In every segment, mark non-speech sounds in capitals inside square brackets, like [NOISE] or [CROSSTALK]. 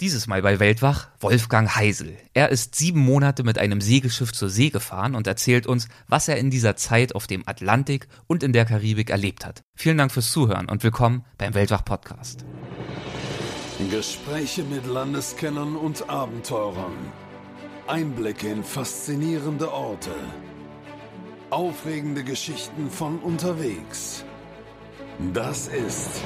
Dieses Mal bei Weltwach Wolfgang Heisel. Er ist sieben Monate mit einem Segelschiff zur See gefahren und erzählt uns, was er in dieser Zeit auf dem Atlantik und in der Karibik erlebt hat. Vielen Dank fürs Zuhören und willkommen beim Weltwach Podcast. Gespräche mit Landeskennern und Abenteurern. Einblicke in faszinierende Orte. Aufregende Geschichten von unterwegs. Das ist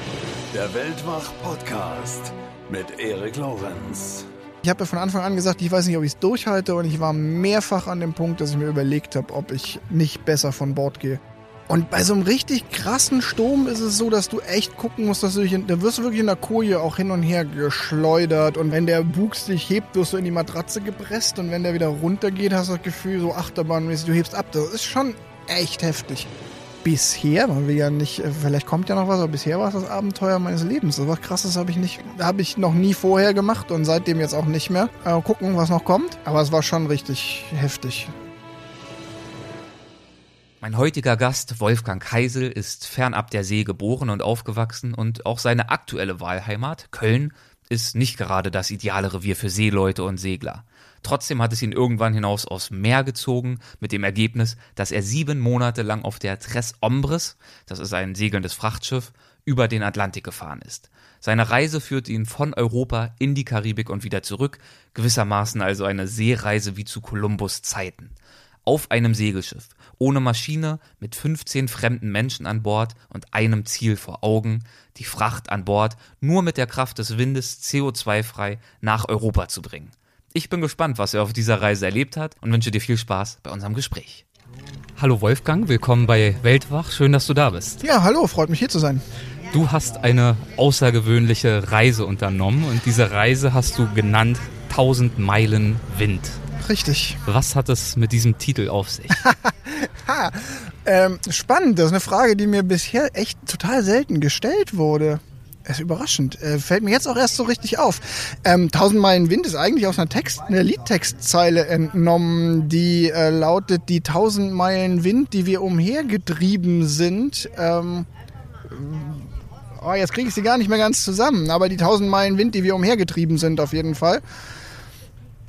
der Weltwach Podcast mit Erik Lorenz. Ich habe ja von Anfang an gesagt, ich weiß nicht, ob ich es durchhalte und ich war mehrfach an dem Punkt, dass ich mir überlegt habe, ob ich nicht besser von Bord gehe. Und bei so einem richtig krassen Sturm ist es so, dass du echt gucken musst, dass du dich, in, da wirst du wirklich in der Koje auch hin und her geschleudert und wenn der Bug sich hebt, wirst du in die Matratze gepresst und wenn der wieder runtergeht, hast du das Gefühl, so achterbahnmäßig, du hebst ab. Das ist schon echt heftig bisher, man will ja nicht, äh, vielleicht kommt ja noch was, aber bisher war es das Abenteuer meines Lebens. So was krasses habe ich nicht, habe ich noch nie vorher gemacht und seitdem jetzt auch nicht mehr. Äh, gucken, was noch kommt. Aber es war schon richtig heftig. Mein heutiger Gast, Wolfgang Heisel, ist fernab der See geboren und aufgewachsen und auch seine aktuelle Wahlheimat, Köln, ist nicht gerade das ideale Revier für Seeleute und Segler. Trotzdem hat es ihn irgendwann hinaus aufs Meer gezogen, mit dem Ergebnis, dass er sieben Monate lang auf der Tres Ombres, das ist ein segelndes Frachtschiff, über den Atlantik gefahren ist. Seine Reise führte ihn von Europa in die Karibik und wieder zurück, gewissermaßen also eine Seereise wie zu Kolumbus Zeiten. Auf einem Segelschiff, ohne Maschine, mit 15 fremden Menschen an Bord und einem Ziel vor Augen, die Fracht an Bord nur mit der Kraft des Windes CO2-frei nach Europa zu bringen. Ich bin gespannt, was er auf dieser Reise erlebt hat und wünsche dir viel Spaß bei unserem Gespräch. Hallo Wolfgang, willkommen bei Weltwach. Schön, dass du da bist. Ja, hallo, freut mich hier zu sein. Du hast eine außergewöhnliche Reise unternommen und diese Reise hast du genannt 1000 Meilen Wind. Richtig. Was hat es mit diesem Titel auf sich? [LAUGHS] ha, ähm, spannend, das ist eine Frage, die mir bisher echt total selten gestellt wurde. Ist überraschend. Äh, fällt mir jetzt auch erst so richtig auf. Ähm, Tausend Meilen Wind ist eigentlich aus einer Text, einer Liedtextzeile entnommen, die äh, lautet, die tausend Meilen Wind, die wir umhergetrieben sind. Ähm, oh, jetzt kriege ich sie gar nicht mehr ganz zusammen, aber die tausend Meilen Wind, die wir umhergetrieben sind, auf jeden Fall.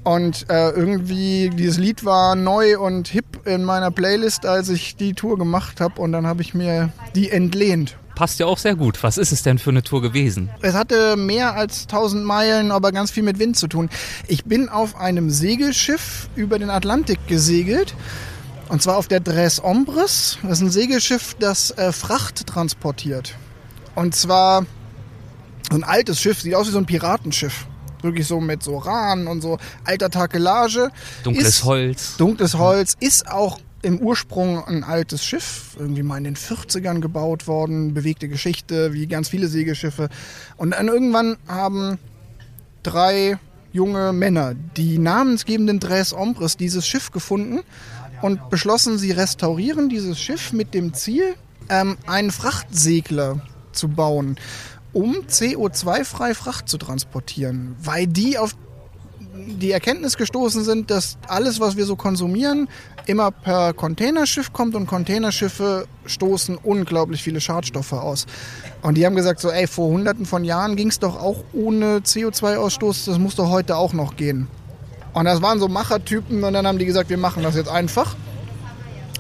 Und äh, irgendwie, dieses Lied war neu und hip in meiner Playlist, als ich die Tour gemacht habe. Und dann habe ich mir die entlehnt passt ja auch sehr gut. Was ist es denn für eine Tour gewesen? Es hatte mehr als 1000 Meilen, aber ganz viel mit Wind zu tun. Ich bin auf einem Segelschiff über den Atlantik gesegelt. Und zwar auf der Dres Ombres. Das ist ein Segelschiff, das äh, Fracht transportiert. Und zwar so ein altes Schiff, sieht aus wie so ein Piratenschiff. Wirklich so mit so Rahn und so alter Takelage. Dunkles ist, Holz. Dunkles Holz. Ist auch im Ursprung ein altes Schiff, irgendwie mal in den 40ern gebaut worden, bewegte Geschichte, wie ganz viele Segelschiffe. Und dann irgendwann haben drei junge Männer, die namensgebenden Dres Ombres, dieses Schiff gefunden und beschlossen, sie restaurieren dieses Schiff mit dem Ziel, ähm, einen Frachtsegler zu bauen, um CO2-frei Fracht zu transportieren, weil die auf die Erkenntnis gestoßen sind, dass alles, was wir so konsumieren, immer per Containerschiff kommt und Containerschiffe stoßen unglaublich viele Schadstoffe aus. Und die haben gesagt, so, ey, vor hunderten von Jahren ging es doch auch ohne CO2-Ausstoß, das muss doch heute auch noch gehen. Und das waren so Machertypen und dann haben die gesagt, wir machen das jetzt einfach.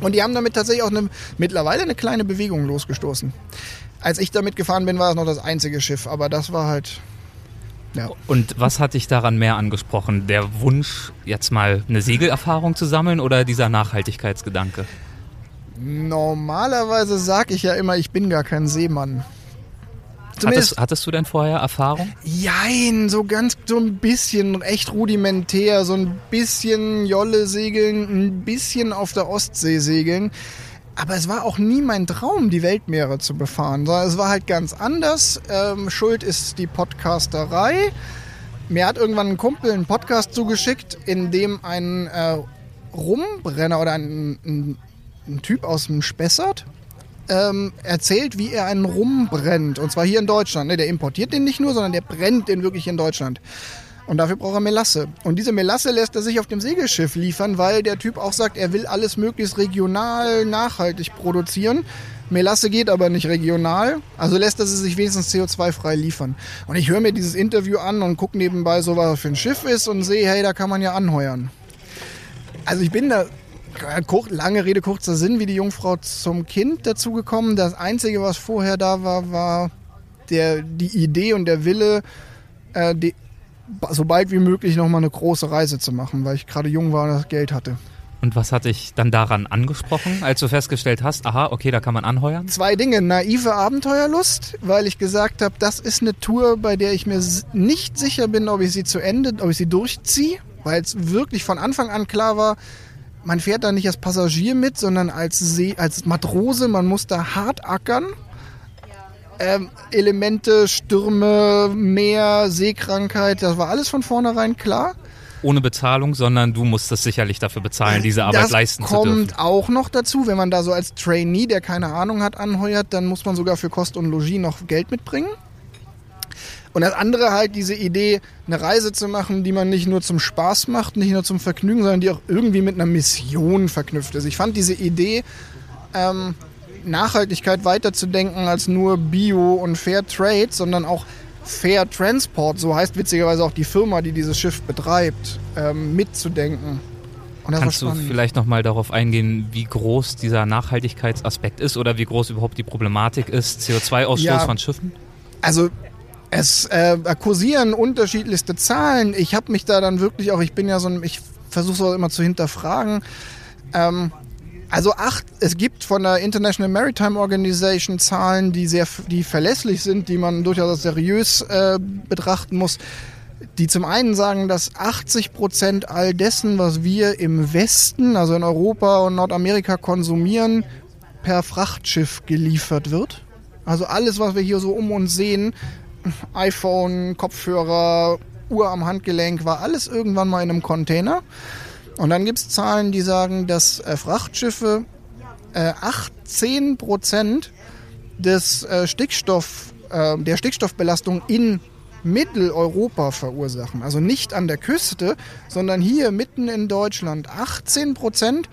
Und die haben damit tatsächlich auch eine, mittlerweile eine kleine Bewegung losgestoßen. Als ich damit gefahren bin, war es noch das einzige Schiff, aber das war halt ja. Und was hat dich daran mehr angesprochen? Der Wunsch, jetzt mal eine Segelerfahrung zu sammeln oder dieser Nachhaltigkeitsgedanke? Normalerweise sage ich ja immer, ich bin gar kein Seemann. Hattest, hattest, du denn vorher Erfahrung? Jein, so ganz, so ein bisschen echt rudimentär, so ein bisschen Jolle segeln, ein bisschen auf der Ostsee segeln. Aber es war auch nie mein Traum, die Weltmeere zu befahren, sondern es war halt ganz anders. Ähm, Schuld ist die Podcasterei. Mir hat irgendwann ein Kumpel einen Podcast zugeschickt, in dem ein äh, Rumbrenner oder ein, ein, ein, Typ aus dem Spessart ähm, erzählt, wie er einen Rum brennt. Und zwar hier in Deutschland. Ne, der importiert den nicht nur, sondern der brennt den wirklich in Deutschland. Und dafür braucht er Melasse. Und diese Melasse lässt er sich auf dem Segelschiff liefern, weil der Typ auch sagt, er will alles möglichst regional, nachhaltig produzieren. Melasse geht aber nicht regional, also lässt er sie sich wenigstens CO2-frei liefern. Und ich höre mir dieses Interview an und gucke nebenbei so, was für ein Schiff ist und sehe, hey, da kann man ja anheuern. Also ich bin da, lange Rede, kurzer Sinn, wie die Jungfrau zum Kind dazugekommen. Das Einzige, was vorher da war, war der, die Idee und der Wille, äh, die, so bald wie möglich nochmal eine große Reise zu machen, weil ich gerade jung war und das Geld hatte. Und was hat dich dann daran angesprochen, als du festgestellt hast, aha, okay, da kann man anheuern? Zwei Dinge. Naive Abenteuerlust, weil ich gesagt habe, das ist eine Tour, bei der ich mir nicht sicher bin, ob ich sie zu Ende, ob ich sie durchziehe, weil es wirklich von Anfang an klar war, man fährt da nicht als Passagier mit, sondern als, See, als Matrose. Man muss da hart ackern. Ähm, Elemente, Stürme, Meer, Seekrankheit, das war alles von vornherein klar. Ohne Bezahlung, sondern du musstest sicherlich dafür bezahlen, diese Arbeit das leisten zu dürfen. dürfen. kommt auch noch dazu, wenn man da so als Trainee, der keine Ahnung hat, anheuert, dann muss man sogar für Kost und Logis noch Geld mitbringen. Und das andere halt diese Idee, eine Reise zu machen, die man nicht nur zum Spaß macht, nicht nur zum Vergnügen, sondern die auch irgendwie mit einer Mission verknüpft ist. Ich fand diese Idee, ähm, Nachhaltigkeit weiterzudenken als nur Bio und Fair Trade, sondern auch Fair Transport, so heißt witzigerweise auch die Firma, die dieses Schiff betreibt, ähm, mitzudenken. Und das Kannst du vielleicht nochmal darauf eingehen, wie groß dieser Nachhaltigkeitsaspekt ist oder wie groß überhaupt die Problematik ist, CO2-Ausstoß Ja. von Schiffen? Also es äh, kursieren unterschiedlichste Zahlen. Ich habe mich da dann wirklich auch, ich bin ja so ein, ich versuche es auch immer zu hinterfragen. Ähm, also acht, es gibt von der International Maritime Organization Zahlen, die sehr, die verlässlich sind, die man durchaus seriös äh, betrachten muss. Die zum einen sagen, dass 80 Prozent all dessen, was wir im Westen, also in Europa und Nordamerika konsumieren, per Frachtschiff geliefert wird. Also alles, was wir hier so um uns sehen, iPhone, Kopfhörer, Uhr am Handgelenk, war alles irgendwann mal in einem Container. Und dann gibt es Zahlen, die sagen, dass äh, Frachtschiffe äh, 18 Prozent des äh, Stickstoff, äh, der Stickstoffbelastung in Mitteleuropa verursachen. Also nicht an der Küste, sondern hier mitten in Deutschland. 18 Prozent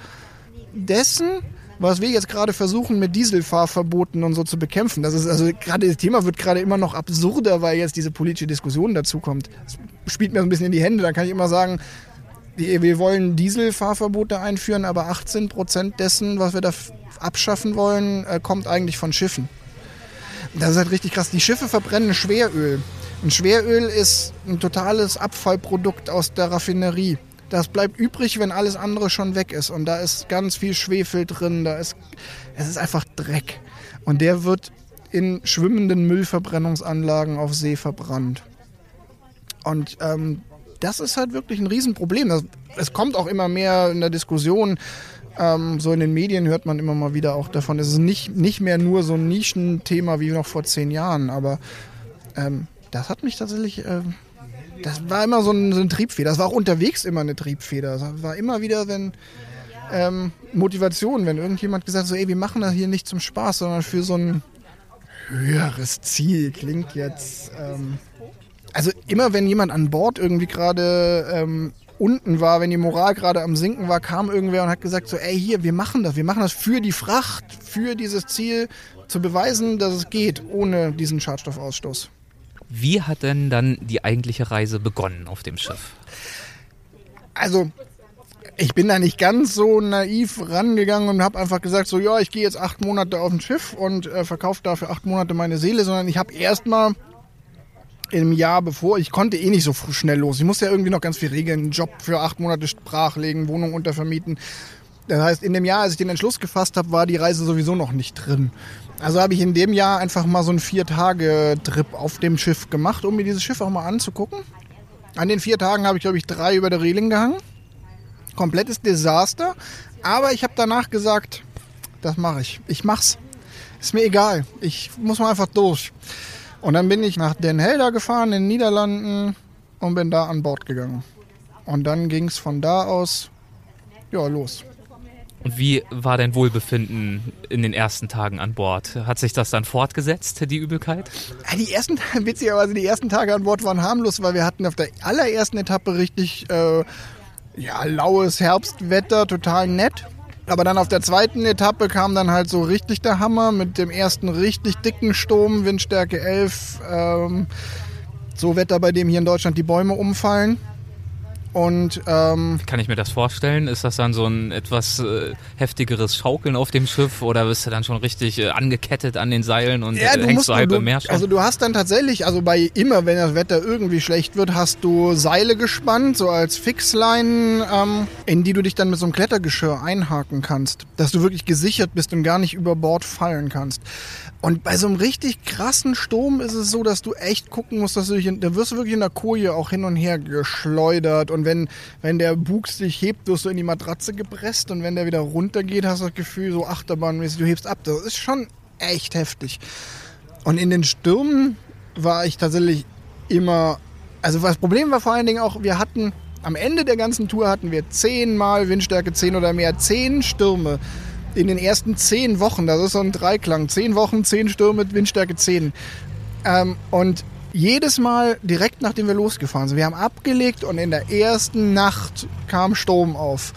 dessen, was wir jetzt gerade versuchen mit Dieselfahrverboten und so zu bekämpfen. Das ist also gerade das Thema wird gerade immer noch absurder, weil jetzt diese politische Diskussion dazu kommt. Das spielt mir so ein bisschen in die Hände. Da kann ich immer sagen, wir wollen Dieselfahrverbote einführen, aber 18 Prozent dessen, was wir da abschaffen wollen, äh, kommt eigentlich von Schiffen. Das ist halt richtig krass. Die Schiffe verbrennen Schweröl. Und Schweröl ist ein totales Abfallprodukt aus der Raffinerie. Das bleibt übrig, wenn alles andere schon weg ist. Und da ist ganz viel Schwefel drin. Da ist, es ist einfach Dreck. Und der wird in schwimmenden Müllverbrennungsanlagen auf See verbrannt. Und ähm, das ist halt wirklich ein Riesenproblem. Es kommt auch immer mehr in der Diskussion. Ähm, so in den Medien hört man immer mal wieder auch davon. Es ist nicht, nicht mehr nur so ein Nischenthema wie noch vor zehn Jahren, aber ähm, das hat mich tatsächlich. Ähm, das war immer so ein, so ein Triebfeder. Das war auch unterwegs immer eine Triebfeder. Das war immer wieder, wenn ähm, Motivation, wenn irgendjemand gesagt hat, so, ey, wir machen das hier nicht zum Spaß, sondern für so ein höheres Ziel. Klingt jetzt. Also immer wenn jemand an Bord irgendwie gerade ähm, unten war, wenn die Moral gerade am Sinken war, kam irgendwer und hat gesagt so, ey hier, wir machen das, wir machen das für die Fracht, für dieses Ziel, zu beweisen, dass es geht, ohne diesen Schadstoffausstoß. Wie hat denn dann die eigentliche Reise begonnen auf dem Schiff? Also ich bin da nicht ganz so naiv rangegangen und habe einfach gesagt, so ja, ich gehe jetzt acht Monate auf ein Schiff und äh, verkaufe dafür acht Monate meine Seele, sondern ich habe erstmal im Jahr bevor, ich konnte eh nicht so schnell los. Ich musste ja irgendwie noch ganz viel regeln, Job für acht Monate brachlegen, Wohnung untervermieten. Das heißt, in dem Jahr, als ich den Entschluss gefasst habe, war die Reise sowieso noch nicht drin. Also habe ich in dem Jahr einfach mal so einen Vier-Tage-Trip auf dem Schiff gemacht, um mir dieses Schiff auch mal anzugucken. An den vier Tagen habe ich, glaube ich, drei über der Reling gehangen. Komplettes Desaster. Aber ich habe danach gesagt, das mache ich. Ich mach's. Ist mir egal. Ich muss mal einfach durch. Und dann bin ich nach Den Helder gefahren in den Niederlanden und bin da an Bord gegangen. Und dann ging es von da aus ja los. Und wie war dein Wohlbefinden in den ersten Tagen an Bord? Hat sich das dann fortgesetzt, die Übelkeit? Ja, Die ersten, [LAUGHS] witzigerweise, die ersten Tage an Bord waren harmlos, weil wir hatten auf der allerersten Etappe richtig äh, ja, laues Herbstwetter, total nett. Aber dann auf der zweiten Etappe kam dann halt so richtig der Hammer mit dem ersten richtig dicken Sturm, Windstärke 11. Ähm, so Wetter, bei dem hier in Deutschland die Bäume umfallen. Und ähm, kann ich mir das vorstellen? Ist das dann so ein etwas äh, heftigeres Schaukeln auf dem Schiff oder bist du dann schon richtig äh, angekettet an den Seilen und ja, äh, du hängst musst, so halb du, im Meer schon? Also du hast dann tatsächlich, also bei immer, wenn das Wetter irgendwie schlecht wird, hast du Seile gespannt, so als Fixleinen, ähm, in die du dich dann mit so einem Klettergeschirr einhaken kannst, dass du wirklich gesichert bist und gar nicht über Bord fallen kannst. Und bei so einem richtig krassen Sturm ist es so, dass du echt gucken musst, dass du dich, in, da wirst du wirklich in der Koje auch hin und her geschleudert und wenn, wenn der Bug sich hebt, wirst du in die Matratze gepresst und wenn der wieder runtergeht, hast du das Gefühl, so achterbahnmäßig, du hebst ab. Das ist schon echt heftig. Und in den Stürmen war ich tatsächlich immer, also das Problem war vor allen Dingen auch, wir hatten, am Ende der ganzen Tour hatten wir zehnmal Windstärke 10 oder mehr, zehn Stürme in den ersten zehn Wochen, das ist so ein Dreiklang, zehn Wochen, zehn Stürme Windstärke 10. Ähm, und jedes Mal direkt nachdem wir losgefahren sind, wir haben abgelegt und in der ersten Nacht kam Sturm auf.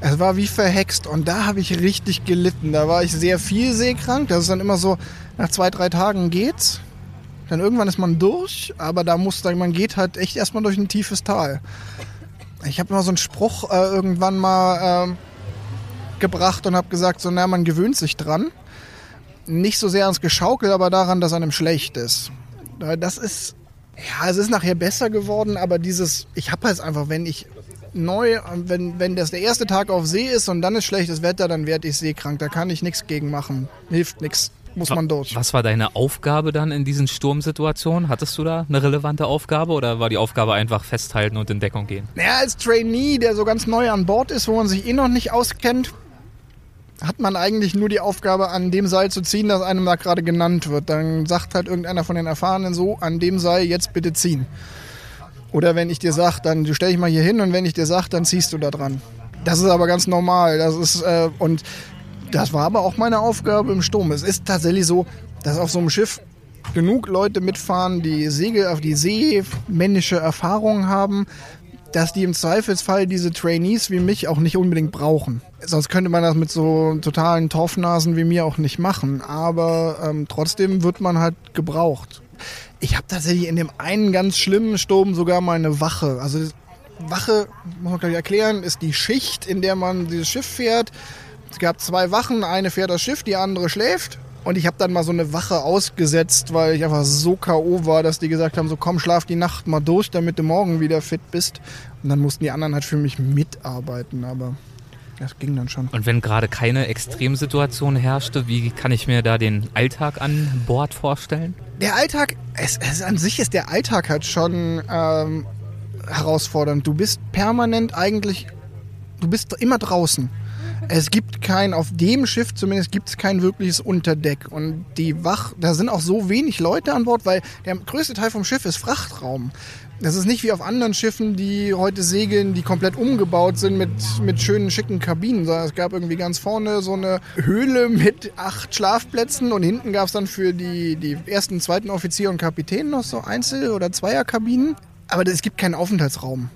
Es war wie verhext und da habe ich richtig gelitten. Da war ich sehr viel seekrank. Das ist dann immer so, nach zwei, drei Tagen geht's. Dann irgendwann ist man durch, aber da muss man geht halt echt erstmal durch ein tiefes Tal. Ich habe immer so einen Spruch äh, irgendwann mal äh, gebracht und habe gesagt, so, na, man gewöhnt sich dran. Nicht so sehr ans Geschaukel, aber daran, dass einem schlecht ist. Das ist, ja, es ist nachher besser geworden, aber dieses, ich habe halt einfach, wenn ich neu, wenn, wenn das der erste Tag auf See ist und dann ist schlechtes Wetter, dann werde ich seekrank. Da kann ich nichts gegen machen. Hilft nichts. Muss man durch. Was war deine Aufgabe dann in diesen Sturmsituationen? Hattest du da eine relevante Aufgabe oder war die Aufgabe einfach festhalten und in Deckung gehen? Naja, als Trainee, der so ganz neu an Bord ist, wo man sich eh noch nicht auskennt, hat man eigentlich nur die Aufgabe, an dem Seil zu ziehen, das einem da gerade genannt wird. Dann sagt halt irgendeiner von den Erfahrenen so, an dem Seil jetzt bitte ziehen. Oder wenn ich dir sage, dann stell dich mal hier hin und wenn ich dir sage, dann ziehst du da dran. Das ist aber ganz normal. Das ist, äh, und das war aber auch meine Aufgabe im Sturm. Es ist tatsächlich so, dass auf so einem Schiff genug Leute mitfahren, die Segel auf die See, männische Erfahrungen haben, dass die im Zweifelsfall diese Trainees wie mich auch nicht unbedingt brauchen. Sonst könnte man das mit so totalen Torfnasen wie mir auch nicht machen. Aber ähm, trotzdem wird man halt gebraucht. Ich habe tatsächlich in dem einen ganz schlimmen Sturm sogar mal eine Wache. Also Wache, muss man gleich erklären, ist die Schicht, in der man dieses Schiff fährt. Es gab zwei Wachen, eine fährt das Schiff, die andere schläft. Und ich habe dann mal so eine Wache ausgesetzt, weil ich einfach so K.O. war, dass die gesagt haben, so komm, schlaf die Nacht mal durch, damit du morgen wieder fit bist. Und dann mussten die anderen halt für mich mitarbeiten, aber das ging dann schon. Und wenn gerade keine Extremsituation herrschte, wie kann ich mir da den Alltag an Bord vorstellen? Der Alltag, es, es an sich ist der Alltag halt schon ähm, herausfordernd. Du bist permanent eigentlich, du bist immer draußen. Es gibt kein, auf dem Schiff zumindest gibt es kein wirkliches Unterdeck. Und die Wach, da sind auch so wenig Leute an Bord, weil der größte Teil vom Schiff ist Frachtraum. Das ist nicht wie auf anderen Schiffen, die heute segeln, die komplett umgebaut sind mit, mit schönen, schicken Kabinen. Sondern es gab irgendwie ganz vorne so eine Höhle mit acht Schlafplätzen und hinten gab es dann für die, die ersten, zweiten Offizier und Kapitän noch so Einzel- oder Zweierkabinen. Aber es gibt keinen Aufenthaltsraum.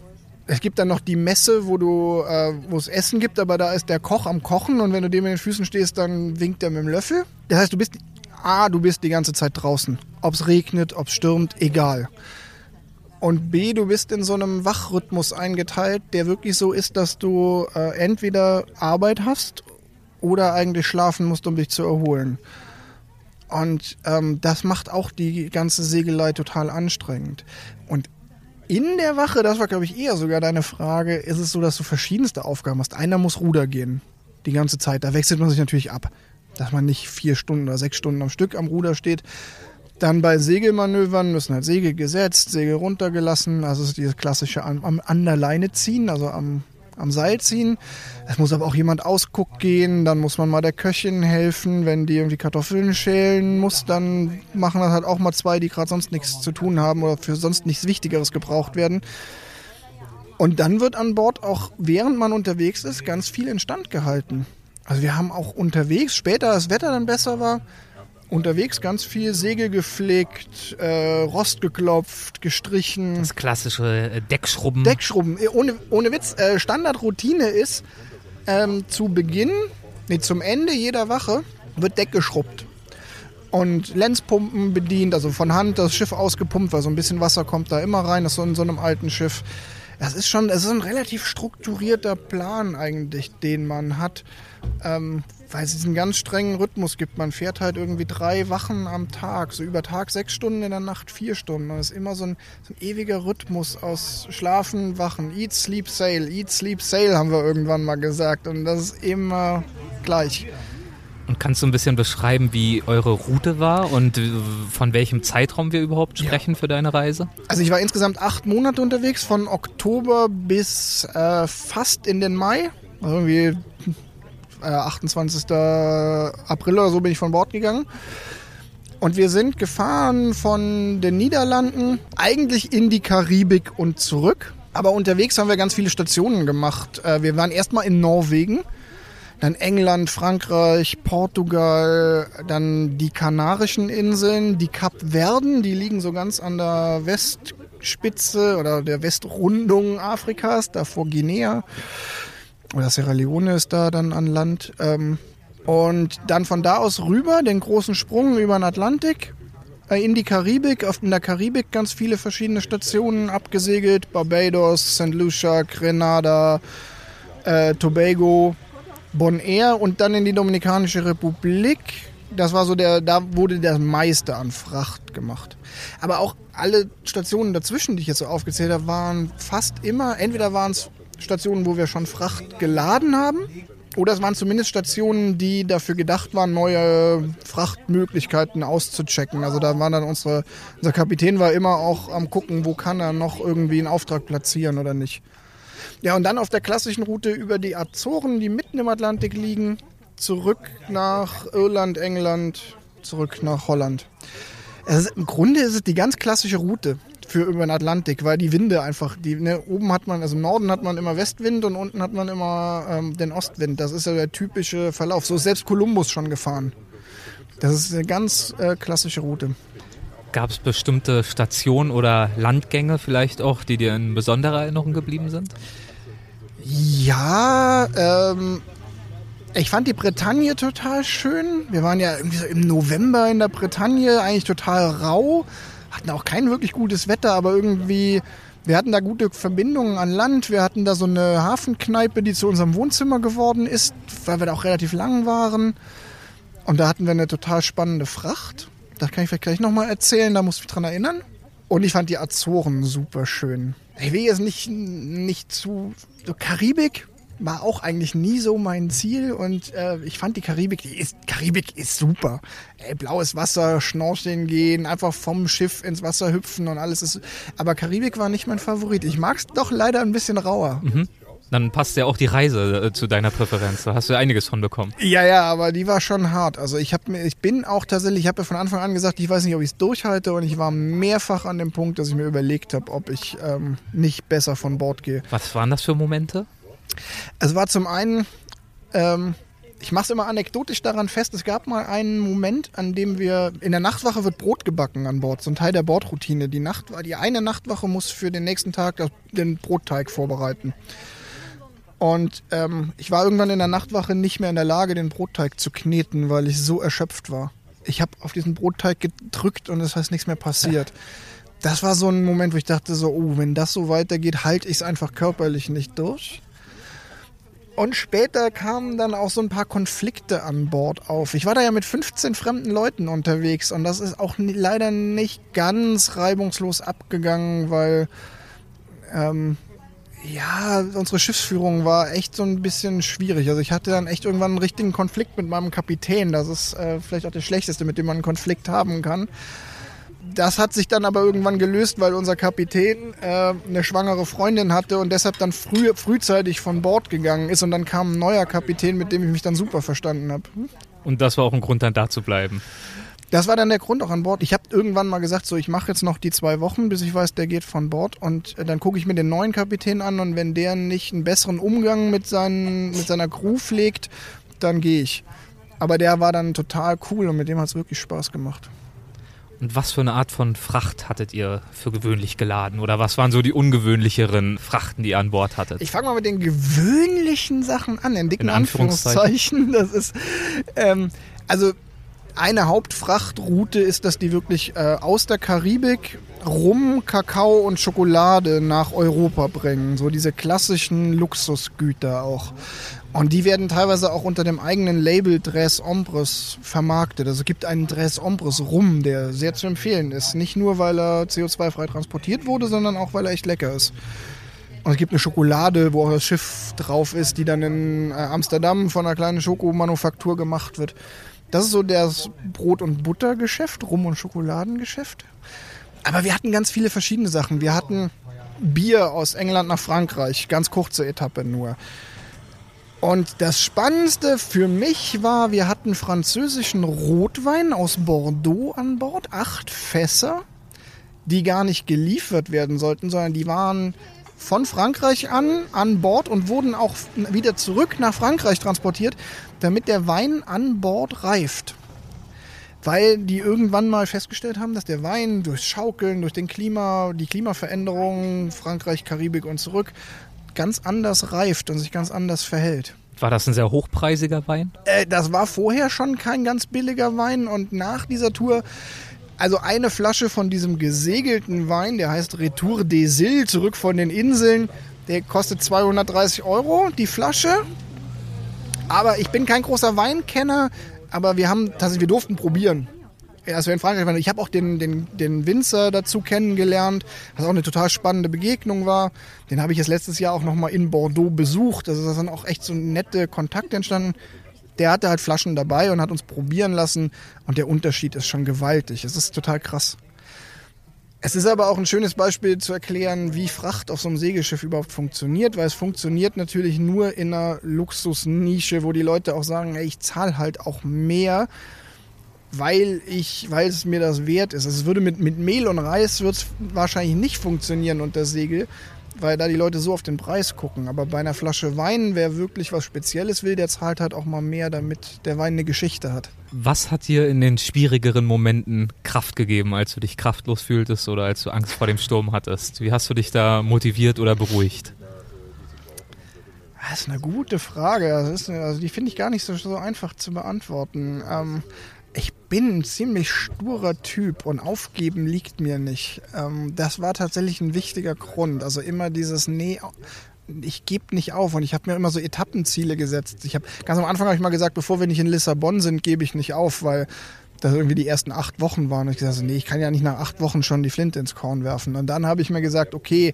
Es gibt dann noch die Messe, wo du, äh, wo es Essen gibt, aber da ist der Koch am Kochen und wenn du dem in den Füßen stehst, dann winkt er mit dem Löffel. Das heißt, du bist, A, du bist die ganze Zeit draußen. Ob es regnet, ob es stürmt, egal. Und B, du bist in so einem Wachrhythmus eingeteilt, der wirklich so ist, dass du äh, entweder Arbeit hast oder eigentlich schlafen musst, um dich zu erholen. Und ähm, das macht auch die ganze Segelei total anstrengend. Und in der Wache, das war glaube ich eher sogar deine Frage, ist es so, dass du verschiedenste Aufgaben hast. Einer muss Ruder gehen, die ganze Zeit. Da wechselt man sich natürlich ab, dass man nicht vier Stunden oder sechs Stunden am Stück am Ruder steht. Dann bei Segelmanövern müssen halt Segel gesetzt, Segel runtergelassen, also dieses klassische am, an der Leine ziehen, also am, am Seil ziehen. Es muss aber auch jemand Ausguck gehen, dann muss man mal der Köchin helfen, wenn die irgendwie Kartoffeln schälen muss, dann machen das halt auch mal zwei, die gerade sonst nichts zu tun haben oder für sonst nichts Wichtigeres gebraucht werden. Und dann wird an Bord auch, während man unterwegs ist, ganz viel instand gehalten. Also wir haben auch unterwegs, später das Wetter dann besser war, unterwegs ganz viel Segel gepflegt, äh, Rost geklopft, gestrichen. Das klassische äh, Deckschrubben. Deckschrubben. Ohne, ohne Witz, äh, Standardroutine ist, ähm, zu Beginn, nee, zum Ende jeder Wache wird Deck geschrubbt und Lenzpumpen bedient, also von Hand das Schiff ausgepumpt, weil so ein bisschen Wasser kommt da immer rein, das ist so in so einem alten Schiff. Das ist schon, es ist ein relativ strukturierter Plan eigentlich, den man hat, ähm, weil es diesen ganz strengen Rhythmus gibt. Man fährt halt irgendwie drei Wachen am Tag, so über Tag sechs Stunden, in der Nacht vier Stunden. Und es ist immer so ein, so ein ewiger Rhythmus aus Schlafen, Wachen, Eat, Sleep, Sail, Eat, Sleep, Sail haben wir irgendwann mal gesagt. Und das ist immer gleich. Und kannst du ein bisschen beschreiben, wie eure Route war und von welchem Zeitraum wir überhaupt sprechen ja. für deine Reise? Also ich war insgesamt acht Monate unterwegs, von Oktober bis äh, fast in den Mai. Also irgendwie äh, 28. April oder so bin ich von Bord gegangen. Und wir sind gefahren von den Niederlanden eigentlich in die Karibik und zurück. Aber unterwegs haben wir ganz viele Stationen gemacht. Äh, wir waren erstmal in Norwegen dann England, Frankreich, Portugal, dann die Kanarischen Inseln, die Kapverden, die liegen so ganz an der Westspitze oder der Westrundung Afrikas, davor Guinea. Oder Sierra Leone ist da dann an Land. Ähm, und dann von da aus rüber, den großen Sprung über den Atlantik, äh, in die Karibik, in der Karibik ganz viele verschiedene Stationen abgesegelt. Barbados, St. Lucia, Grenada, äh, Tobago, Bonaire und dann in die Dominikanische Republik. Das war so der, da wurde der meiste an Fracht gemacht. Aber auch alle Stationen dazwischen, die ich jetzt so aufgezählt habe, waren fast immer, entweder waren es Stationen, wo wir schon Fracht geladen haben, oder es waren zumindest Stationen, die dafür gedacht waren, neue Frachtmöglichkeiten auszuchecken. Also da war dann unsere, unser Kapitän war immer auch am gucken, wo kann er noch irgendwie einen Auftrag platzieren oder nicht. Ja, und dann auf der klassischen Route über die Azoren, die mitten im Atlantik liegen, zurück nach Irland, England, zurück nach Holland. Also Im Grunde ist es die ganz klassische Route für über den Atlantik, weil die Winde einfach, die, ne, oben hat man, also im Norden hat man immer Westwind und unten hat man immer ähm, den Ostwind. Das ist ja der typische Verlauf. So ist selbst Kolumbus schon gefahren. Das ist eine ganz äh, klassische Route. Gab es bestimmte Stationen oder Landgänge vielleicht auch, die dir in besonderer Erinnerung geblieben sind? Ja, ähm, ich fand die Bretagne total schön. Wir waren ja irgendwie so im November in der Bretagne, eigentlich total rau. Hatten auch kein wirklich gutes Wetter, aber irgendwie, wir hatten da gute Verbindungen an Land. Wir hatten da so eine Hafenkneipe, die zu unserem Wohnzimmer geworden ist, weil wir da auch relativ lang waren. Und da hatten wir eine total spannende Fracht. Das kann ich vielleicht gleich nochmal erzählen, da muss ich mich dran erinnern. Und ich fand die Azoren super schön. Ich will jetzt nicht, nicht zu. So Karibik war auch eigentlich nie so mein Ziel und äh, ich fand die Karibik, die ist, Karibik ist super. Ey, blaues Wasser, schnorcheln gehen, einfach vom Schiff ins Wasser hüpfen und alles ist. Aber Karibik war nicht mein Favorit. Ich mag es doch leider ein bisschen rauer. Mhm dann passt ja auch die Reise äh, zu deiner Präferenz. Da hast du einiges von bekommen. Ja, ja, aber die war schon hart. Also ich habe ich bin auch tatsächlich, ich habe ja von Anfang an gesagt, ich weiß nicht, ob ich es durchhalte und ich war mehrfach an dem Punkt, dass ich mir überlegt habe, ob ich ähm, nicht besser von Bord gehe. Was waren das für Momente? Es war zum einen, ähm, ich mache es immer anekdotisch daran fest, es gab mal einen Moment, an dem wir, in der Nachtwache wird Brot gebacken an Bord, so ein Teil der Bordroutine. Die, Nacht, die eine Nachtwache muss für den nächsten Tag den Brotteig vorbereiten. Und ähm, ich war irgendwann in der Nachtwache nicht mehr in der Lage, den Brotteig zu kneten, weil ich so erschöpft war. Ich habe auf diesen Brotteig gedrückt und es ist nichts mehr passiert. Das war so ein Moment, wo ich dachte so, oh, wenn das so weitergeht, halte ich es einfach körperlich nicht durch. Und später kamen dann auch so ein paar Konflikte an Bord auf. Ich war da ja mit 15 fremden Leuten unterwegs und das ist auch leider nicht ganz reibungslos abgegangen, weil ähm, ja, unsere Schiffsführung war echt so ein bisschen schwierig. Also ich hatte dann echt irgendwann einen richtigen Konflikt mit meinem Kapitän. Das ist äh, vielleicht auch der schlechteste, mit dem man einen Konflikt haben kann. Das hat sich dann aber irgendwann gelöst, weil unser Kapitän äh, eine schwangere Freundin hatte und deshalb dann früh, frühzeitig von Bord gegangen ist. Und dann kam ein neuer Kapitän, mit dem ich mich dann super verstanden habe. Hm? Und das war auch ein Grund, dann da zu bleiben. Das war dann der Grund auch an Bord. Ich habe irgendwann mal gesagt, so ich mache jetzt noch die zwei Wochen, bis ich weiß, der geht von Bord und äh, dann gucke ich mir den neuen Kapitän an und wenn der nicht einen besseren Umgang mit, seinen, mit seiner Crew pflegt, dann gehe ich. Aber der war dann total cool und mit dem hat es wirklich Spaß gemacht. Und was für eine Art von Fracht hattet ihr für gewöhnlich geladen? Oder was waren so die ungewöhnlicheren Frachten, die ihr an Bord hattet? Ich fange mal mit den gewöhnlichen Sachen an, in dicken in Anführungszeichen. [LAUGHS] Das ist, ähm, also eine Hauptfrachtroute ist, dass die wirklich äh, aus der Karibik Rum, Kakao und Schokolade nach Europa bringen. So diese klassischen Luxusgüter auch. Und die werden teilweise auch unter dem eigenen Label Dres Ombres vermarktet. Also es gibt einen Dres Ombres Rum, der sehr zu empfehlen ist. Nicht nur, weil er CO2-frei transportiert wurde, sondern auch, weil er echt lecker ist. Und es gibt eine Schokolade, wo auch das Schiff drauf ist, die dann in äh, Amsterdam von einer kleinen Schokomanufaktur gemacht wird. Das ist so das Brot- und Buttergeschäft, Rum- und Schokoladengeschäft. Aber wir hatten ganz viele verschiedene Sachen. Wir hatten Bier aus England nach Frankreich, ganz kurze Etappe nur. Und das Spannendste für mich war, wir hatten französischen Rotwein aus Bordeaux an Bord, acht Fässer, die gar nicht geliefert werden sollten, sondern die waren von Frankreich an an Bord und wurden auch wieder zurück nach Frankreich transportiert, damit der Wein an Bord reift. Weil die irgendwann mal festgestellt haben, dass der Wein durchs Schaukeln, durch den Klima, die Klimaveränderungen, Frankreich, Karibik und zurück, ganz anders reift und sich ganz anders verhält. War das ein sehr hochpreisiger Wein? Äh, das war vorher schon kein ganz billiger Wein und nach dieser Tour also eine Flasche von diesem gesegelten Wein, der heißt Retour des Îles, zurück von den Inseln, der kostet 230 Euro, die Flasche. Aber ich bin kein großer Weinkenner aber wir haben tatsächlich, wir durften probieren. Als wir in Frankreich waren, ich habe auch den, den, den Winzer dazu kennengelernt, was auch eine total spannende Begegnung war. Den habe ich jetzt letztes Jahr auch nochmal in Bordeaux besucht. Also da ist dann auch echt so nette Kontakte entstanden. Der hatte halt Flaschen dabei und hat uns probieren lassen und der Unterschied ist schon gewaltig. Es ist total krass. Es ist aber auch ein schönes Beispiel zu erklären, wie Fracht auf so einem Segelschiff überhaupt funktioniert, weil es funktioniert natürlich nur in einer Luxusnische, wo die Leute auch sagen, ey, ich zahle halt auch mehr, weil ich, weil es mir das wert ist. Also es würde mit, mit Mehl und Reis wird es wahrscheinlich nicht funktionieren unter Segel, weil da die Leute so auf den Preis gucken. Aber bei einer Flasche Wein, wer wirklich was Spezielles will, der zahlt halt auch mal mehr, damit der Wein eine Geschichte hat. Was hat dir in den schwierigeren Momenten Kraft gegeben, als du dich kraftlos fühltest oder als du Angst vor dem Sturm hattest? Wie hast du dich da motiviert oder beruhigt? Das ist eine gute Frage. Eine, also die finde ich gar nicht so, so einfach zu beantworten. Ähm, ich bin ein ziemlich sturer Typ und aufgeben liegt mir nicht. Ähm, das war tatsächlich ein wichtiger Grund. Also immer dieses, nee, ich gebe nicht auf und ich habe mir immer so Etappenziele gesetzt. Ich habe ganz am Anfang habe ich mal gesagt, bevor wir nicht in Lissabon sind, gebe ich nicht auf, weil das irgendwie die ersten acht Wochen waren. Und ich gesagt, nee, ich kann ja nicht nach acht Wochen schon die Flinte ins Korn werfen. Und dann habe ich mir gesagt, okay,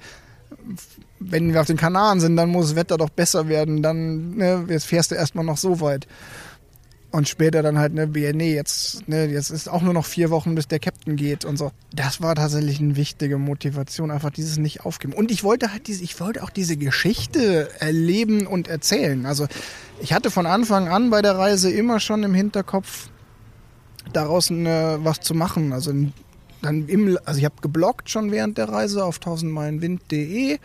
wenn wir auf den Kanaren sind, dann muss das Wetter doch besser werden. Dann ne, jetzt fährst du erstmal noch so weit. Und später dann halt, ne, nee, jetzt, ne, jetzt ist auch nur noch vier Wochen, bis der Captain geht und so. Das war tatsächlich eine wichtige Motivation, einfach dieses nicht aufgeben. Und ich wollte halt diese, ich wollte auch diese Geschichte erleben und erzählen. Also ich hatte von Anfang an bei der Reise immer schon im Hinterkopf, daraus eine, was zu machen. Also dann im, also ich habe gebloggt schon während der Reise auf tausendmeilenwind.de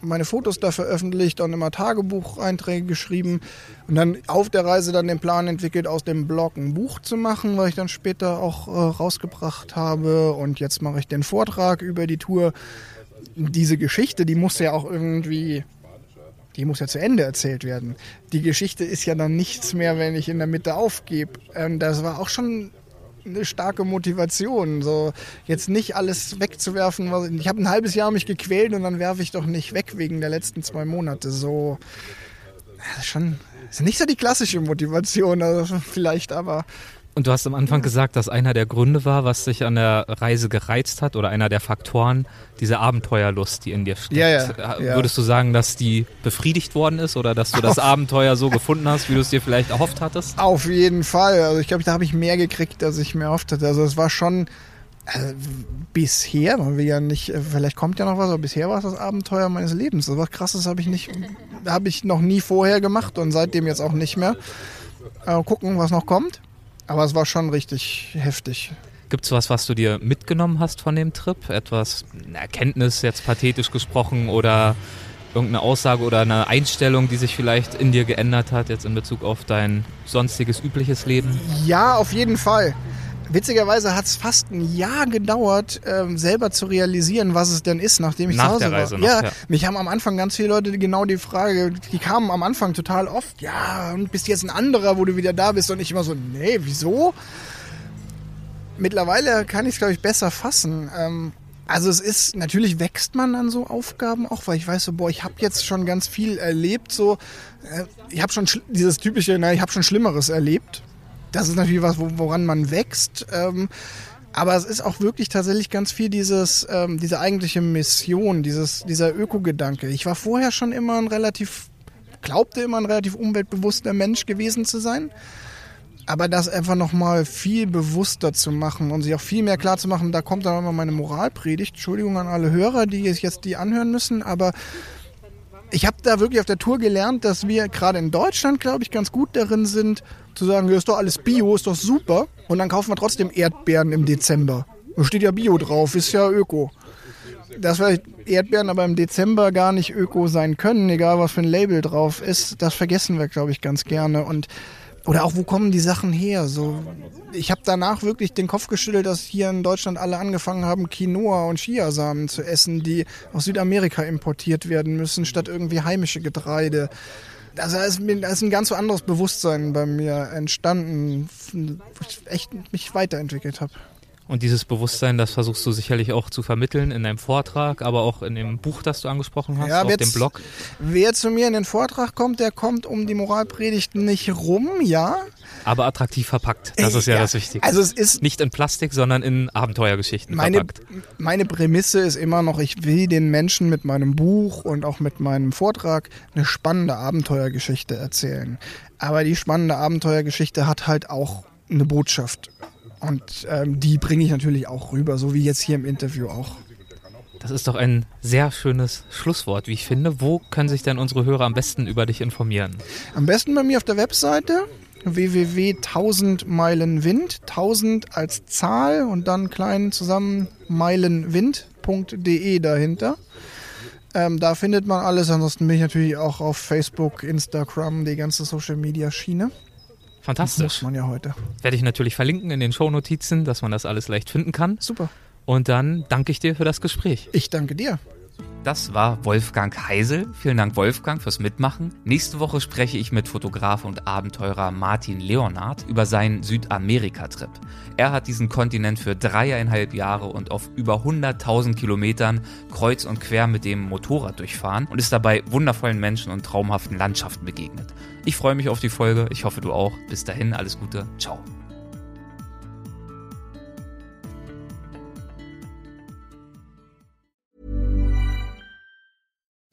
meine Fotos da veröffentlicht und immer Tagebucheinträge geschrieben und dann auf der Reise dann den Plan entwickelt, aus dem Blog ein Buch zu machen, was ich dann später auch äh, rausgebracht habe und jetzt mache ich den Vortrag über die Tour. Diese Geschichte, die muss ja auch irgendwie, die muss ja zu Ende erzählt werden. Die Geschichte ist ja dann nichts mehr, wenn ich in der Mitte aufgebe. Ähm, das war auch schon eine starke Motivation, so jetzt nicht alles wegzuwerfen. Was, ich habe ein halbes Jahr mich gequält und dann werfe ich doch nicht weg wegen der letzten zwei Monate. So schon ist nicht so die klassische Motivation, also [LAUGHS] vielleicht aber. Und du hast am Anfang gesagt, dass einer der Gründe war, was dich an der Reise gereizt hat oder einer der Faktoren, diese Abenteuerlust, die in dir steckt. Ja, ja, ja. Würdest du sagen, dass die befriedigt worden ist oder dass du das Abenteuer so gefunden hast, wie du es dir vielleicht erhofft hattest? Auf jeden Fall. Also ich glaube, da habe ich mehr gekriegt, als ich mir erhofft hatte. Also es war schon also bisher, man will ja nicht, äh, vielleicht kommt ja noch was, aber bisher war es das Abenteuer meines Lebens. So was krasses habe ich nicht, habe ich noch nie vorher gemacht und seitdem jetzt auch nicht mehr. Äh, gucken, was noch kommt. Aber es war schon richtig heftig. Gibt es was, was du dir mitgenommen hast von dem Trip? Etwas, eine Erkenntnis, jetzt pathetisch gesprochen, oder irgendeine Aussage oder eine Einstellung, die sich vielleicht in dir geändert hat, jetzt in Bezug auf dein sonstiges, übliches Leben? Ja, auf jeden Fall. Witzigerweise hat es fast ein Jahr gedauert, ähm, selber zu realisieren, was es denn ist, nachdem ich Nach zu Hause der Reise war. noch, ja, ja. mich haben am Anfang ganz viele Leute genau die Frage, die kamen am Anfang total oft, ja, und bist jetzt ein anderer, wo du wieder da bist und ich immer so, nee, wieso? Mittlerweile kann ich es, glaube ich, besser fassen. Ähm, also es ist, natürlich wächst man an so Aufgaben auch, weil ich weiß so, boah, ich habe jetzt schon ganz viel erlebt, so, äh, ich habe schon dieses typische, na, ich habe schon Schlimmeres erlebt. Das ist natürlich was, wo- woran man wächst. Ähm, aber es ist auch wirklich tatsächlich ganz viel dieses, ähm, diese eigentliche Mission, dieses, dieser Ökogedanke. Ich war vorher schon immer ein relativ, glaubte immer ein relativ umweltbewusster Mensch gewesen zu sein. Aber das einfach nochmal viel bewusster zu machen und sich auch viel mehr klar zu machen, da kommt dann immer meine Moralpredigt. Entschuldigung an alle Hörer, die jetzt die anhören müssen, aber ich habe da wirklich auf der Tour gelernt, dass wir gerade in Deutschland, glaube ich, ganz gut darin sind, zu sagen, ja, ist doch alles Bio, ist doch super. Und dann kaufen wir trotzdem Erdbeeren im Dezember. Da steht ja Bio drauf, ist ja Öko. Dass vielleicht Erdbeeren aber im Dezember gar nicht Öko sein können, egal was für ein Label drauf ist, das vergessen wir, glaube ich, ganz gerne. Und oder auch, wo kommen die Sachen her? So, ich habe danach wirklich den Kopf geschüttelt, dass hier in Deutschland alle angefangen haben, Quinoa und Chiasamen zu essen, die aus Südamerika importiert werden müssen, statt irgendwie heimische Getreide. Also da ist, da ist ein ganz anderes Bewusstsein bei mir entstanden, wo ich echt mich weiterentwickelt habe. Und dieses Bewusstsein, das versuchst du sicherlich auch zu vermitteln in deinem Vortrag, aber auch in dem Buch, das du angesprochen hast, Ja, auf dem Blog. Wer zu mir in den Vortrag kommt, der kommt um die Moralpredigten nicht rum, ja. Aber attraktiv verpackt. Das ist ja, das Wichtigste. Also es ist Nicht in Plastik, sondern in Abenteuergeschichten meine, verpackt. meine Prämisse ist immer noch, ich will den Menschen mit meinem Buch und auch mit meinem Vortrag eine spannende Abenteuergeschichte erzählen. Aber die spannende Abenteuergeschichte hat halt auch eine Botschaft. Und ähm, die bringe ich natürlich auch rüber, so wie jetzt hier im Interview auch. Das ist doch ein sehr schönes Schlusswort, wie ich finde. Wo können sich denn unsere Hörer am besten über dich informieren? Am besten bei mir auf der Webseite www.1000 Meilen Wind, 1000 als Zahl und dann klein zusammen meilenwind.de dahinter. Ähm, da findet man alles. Ansonsten bin ich natürlich auch auf Facebook, Instagram, die ganze Social Media Schiene. Fantastisch. Muss man ja heute. Werde ich natürlich verlinken in den Shownotizen, dass man das alles leicht finden kann. Super. Und dann danke ich dir für das Gespräch. Ich danke dir. Das war Wolfgang Heisel. Vielen Dank, Wolfgang, fürs Mitmachen. Nächste Woche spreche ich mit Fotograf und Abenteurer Martin Leonard über seinen Südamerika-Trip. Er hat diesen Kontinent für dreieinhalb Jahre und auf über 100.000 Kilometern kreuz und quer mit dem Motorrad durchfahren und ist dabei wundervollen Menschen und traumhaften Landschaften begegnet. Ich freue mich auf die Folge. Ich hoffe, du auch. Bis dahin, alles Gute. Ciao.